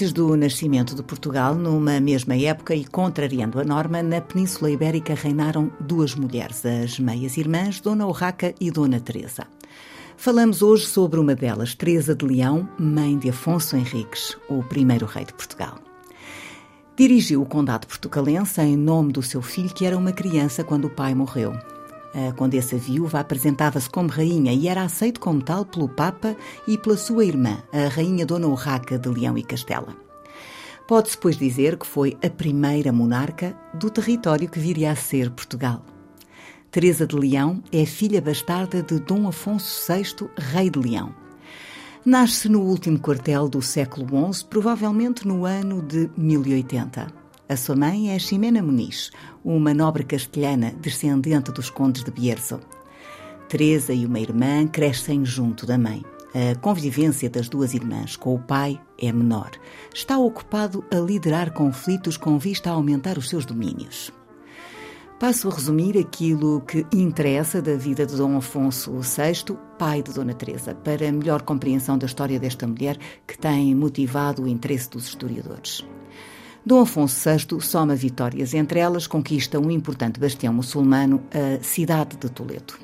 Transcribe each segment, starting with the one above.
Antes do nascimento de Portugal, numa mesma época e contrariando a norma, na Península Ibérica reinaram duas mulheres, as meias-irmãs Dona Urraca e Dona Teresa. Falamos hoje sobre uma delas, Teresa de Leão, mãe de Afonso Henriques, o primeiro rei de Portugal. Dirigiu o condado portugalense em nome do seu filho, que era uma criança quando o pai morreu. A condessa viúva apresentava-se como rainha e era aceito como tal pelo Papa e pela sua irmã, a rainha Dona Urraca de Leão e Castela. Pode-se, pois, dizer que foi a primeira monarca do território que viria a ser Portugal. Teresa de Leão é filha bastarda de Dom Afonso VI, rei de Leão. Nasce no último quartel do século XI, provavelmente no ano de 1080. A sua mãe é Ximena Muniz, uma nobre castelhana descendente dos condes de Bierzo. Teresa e uma irmã crescem junto da mãe. A convivência das duas irmãs com o pai é menor. Está ocupado a liderar conflitos com vista a aumentar os seus domínios. Passo a resumir aquilo que interessa da vida de Dom Afonso VI, pai de Dona Teresa, para melhor compreensão da história desta mulher que tem motivado o interesse dos historiadores. Dom Afonso VI soma vitórias, entre elas conquista um importante bastião muçulmano, a cidade de Toledo.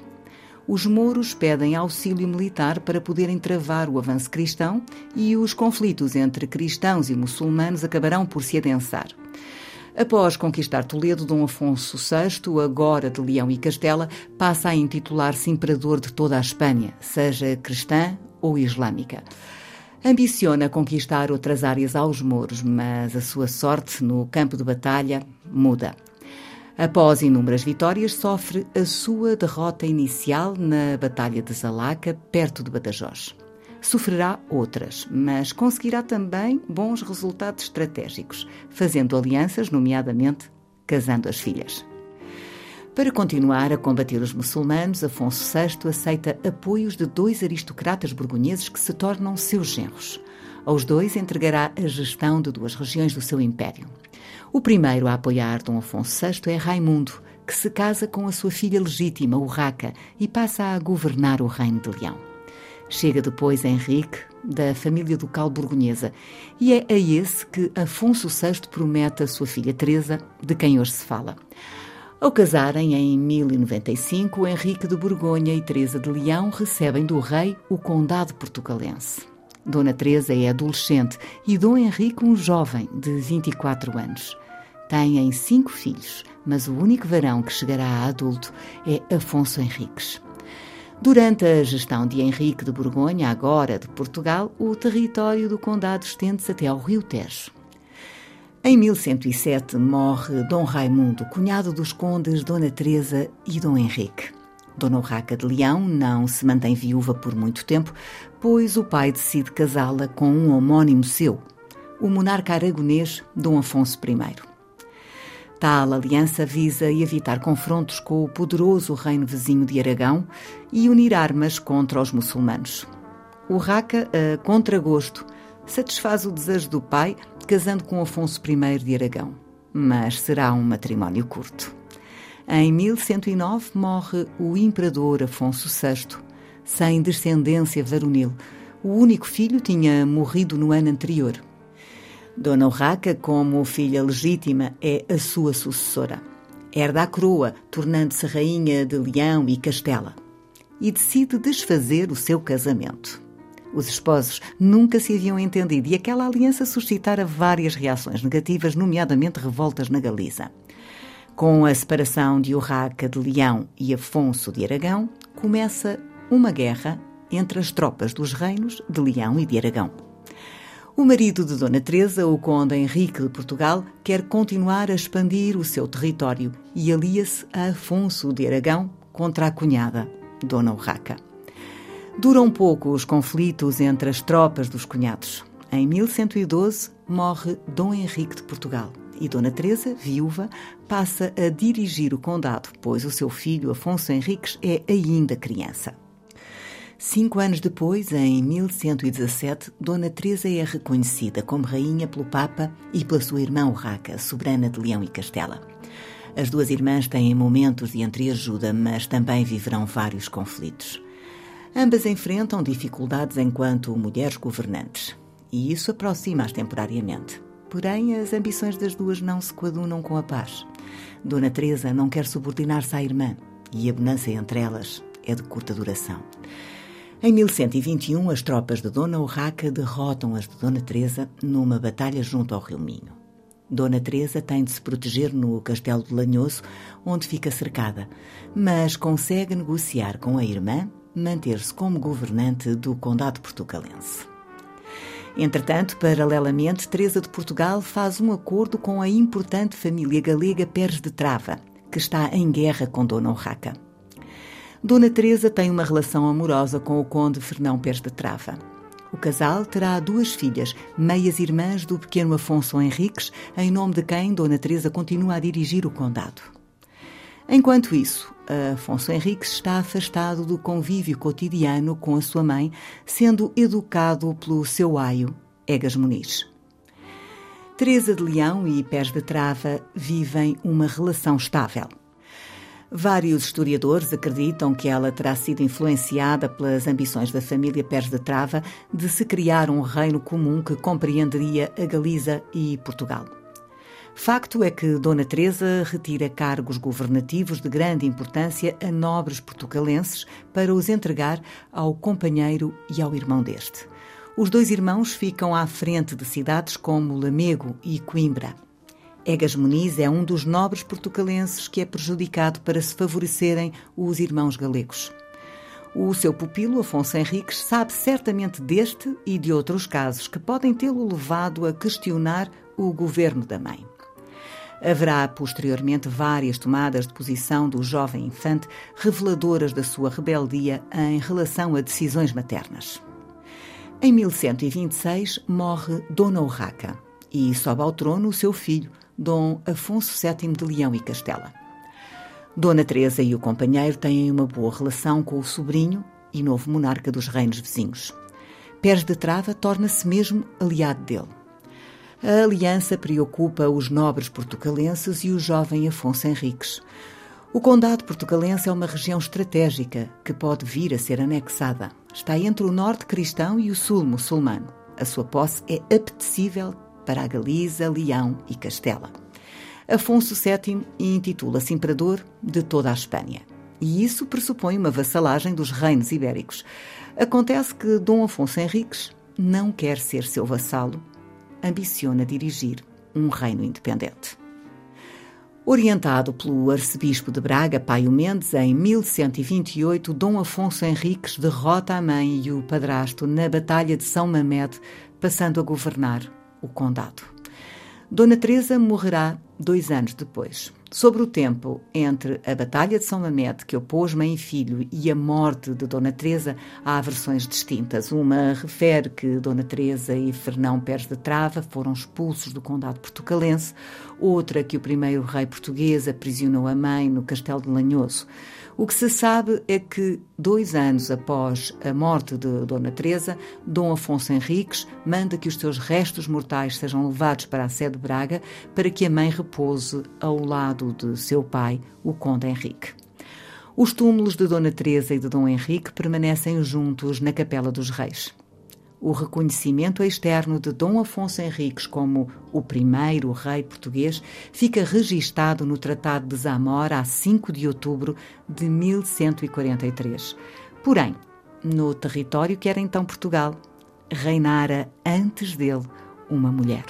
Os mouros pedem auxílio militar para poderem travar o avanço cristão e os conflitos entre cristãos e muçulmanos acabarão por se adensar. Após conquistar Toledo, Dom Afonso VI, agora de Leão e Castela, passa a intitular-se imperador de toda a Espanha, seja cristã ou islâmica. Ambiciona conquistar outras áreas aos mouros, mas a sua sorte no campo de batalha muda. Após inúmeras vitórias, sofre a sua derrota inicial na Batalha de Zalaca, perto de Badajoz. Sofrerá outras, mas conseguirá também bons resultados estratégicos, fazendo alianças, nomeadamente casando as filhas. Para continuar a combater os muçulmanos, Afonso VI aceita apoios de dois aristocratas borgonheses que se tornam seus genros. Aos dois entregará a gestão de duas regiões do seu império. O primeiro a apoiar Dom Afonso VI é Raimundo, que se casa com a sua filha legítima, Urraca, e passa a governar o reino de Leão. Chega depois Henrique, da família ducal borgonhesa, e é a esse que Afonso VI promete a sua filha Teresa, de quem hoje se fala. Ao casarem em 1095, Henrique de Borgonha e Teresa de Leão recebem do rei o condado portugalense. Dona Teresa é adolescente e Dom Henrique um jovem de 24 anos. Têm cinco filhos, mas o único varão que chegará a adulto é Afonso Henriques. Durante a gestão de Henrique de Borgonha, agora de Portugal, o território do condado estende-se até ao Rio Tejo. Em 1107 morre Dom Raimundo, cunhado dos condes Dona Teresa e Dom Henrique. Dona Urraca de Leão não se mantém viúva por muito tempo, pois o pai decide casá-la com um homónimo seu, o monarca aragonês Dom Afonso I. Tal aliança visa evitar confrontos com o poderoso reino vizinho de Aragão e unir armas contra os muçulmanos. Urraca, a contragosto, satisfaz o desejo do pai casando com Afonso I de Aragão, mas será um matrimónio curto. Em 1109 morre o imperador Afonso VI, sem descendência varonil. O único filho tinha morrido no ano anterior. Dona Urraca, como filha legítima, é a sua sucessora. Herda a coroa, tornando-se rainha de Leão e Castela. E decide desfazer o seu casamento. Os esposos nunca se haviam entendido e aquela aliança suscitara várias reações negativas, nomeadamente revoltas na Galiza. Com a separação de Urraca de Leão e Afonso de Aragão, começa uma guerra entre as tropas dos reinos de Leão e de Aragão. O marido de Dona Teresa, o conde Henrique de Portugal, quer continuar a expandir o seu território e alia-se a Afonso de Aragão contra a cunhada, Dona Urraca. Duram pouco os conflitos entre as tropas dos cunhados. Em 1112 morre Dom Henrique de Portugal e Dona Teresa, viúva, passa a dirigir o condado, pois o seu filho Afonso Henriques é ainda criança. Cinco anos depois, em 1117, Dona Teresa é reconhecida como rainha pelo Papa e pela sua irmã Urraca, soberana de Leão e Castela. As duas irmãs têm momentos de entreajuda, mas também viverão vários conflitos. Ambas enfrentam dificuldades enquanto mulheres governantes, e isso aproxima-as temporariamente. Porém, as ambições das duas não se coadunam com a paz. Dona Teresa não quer subordinar-se à irmã, e a bonança entre elas é de curta duração. Em 1121, as tropas de Dona Urraca derrotam as de Dona Teresa numa batalha junto ao Rio Minho. Dona Teresa tem de se proteger no Castelo de Lanhoso, onde fica cercada, mas consegue negociar com a irmã manter-se como governante do Condado Portugalense. Entretanto, paralelamente, Teresa de Portugal faz um acordo com a importante família galega Pérez de Trava, que está em guerra com Dona Urraca. Dona Teresa tem uma relação amorosa com o conde Fernão Pérez de Trava. O casal terá duas filhas, meias irmãs do pequeno Afonso Henriques, em nome de quem Dona Teresa continua a dirigir o condado. Enquanto isso, Afonso Henriques está afastado do convívio cotidiano com a sua mãe, sendo educado pelo seu aio, Egas Muniz. Teresa de Leão e Pés de Trava vivem uma relação estável. Vários historiadores acreditam que ela terá sido influenciada pelas ambições da família Pérez de Trava de se criar um reino comum que compreenderia a Galiza e Portugal. Facto é que Dona Teresa retira cargos governativos de grande importância a nobres portugalenses para os entregar ao companheiro e ao irmão deste. Os dois irmãos ficam à frente de cidades como Lamego e Coimbra. Egas Muniz é um dos nobres portugalenses que é prejudicado para se favorecerem os irmãos galegos. O seu pupilo, Afonso Henriques, sabe certamente deste e de outros casos que podem tê-lo levado a questionar o governo da mãe. Haverá posteriormente várias tomadas de posição do jovem infante reveladoras da sua rebeldia em relação a decisões maternas. Em 1126 morre Dona Urraca e sobe ao trono o seu filho, Dom Afonso VII de Leão e Castela. Dona Teresa e o companheiro têm uma boa relação com o sobrinho e novo monarca dos reinos vizinhos. Pérez de Trava torna-se mesmo aliado dele. A aliança preocupa os nobres portugalenses e o jovem Afonso Henriques. O Condado Portugalense é uma região estratégica que pode vir a ser anexada. Está entre o norte cristão e o sul muçulmano. A sua posse é apetecível para a Galiza, Leão e Castela. Afonso VII intitula-se Imperador de toda a Espanha. E isso pressupõe uma vassalagem dos reinos ibéricos. Acontece que Dom Afonso Henriques não quer ser seu vassalo, ambiciona dirigir um reino independente. Orientado pelo arcebispo de Braga, Paio Mendes, em 1128, Dom Afonso Henriques derrota a mãe e o padrasto na Batalha de São Mamede, passando a governar o condado. Dona Teresa morrerá dois anos depois. Sobre o tempo entre a Batalha de São Mamede, que opôs mãe e filho, e a morte de Dona Teresa, há versões distintas. Uma refere que Dona Teresa e Fernão Pérez de Trava foram expulsos do condado portugalense, outra que o primeiro rei português aprisionou a mãe no castelo de Lanhoso. O que se sabe é que, dois anos após a morte de Dona Teresa, Dom Afonso Henriques manda que os seus restos mortais sejam levados para a sede de Braga para que a mãe repouse ao lado de seu pai, o Conde Henrique. Os túmulos de Dona Teresa e de Dom Henrique permanecem juntos na Capela dos Reis o reconhecimento externo de Dom Afonso Henriques como o primeiro rei português fica registado no Tratado de Zamora a 5 de outubro de 1143. Porém, no território que era então Portugal, reinara antes dele uma mulher,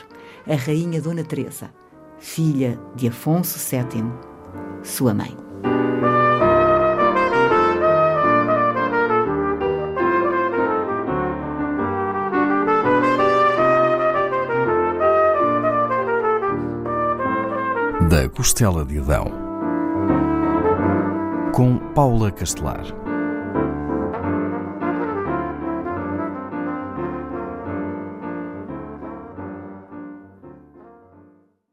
a rainha Dona Teresa, filha de Afonso VII, sua mãe. da Costela de Adão, com Paula Castelar.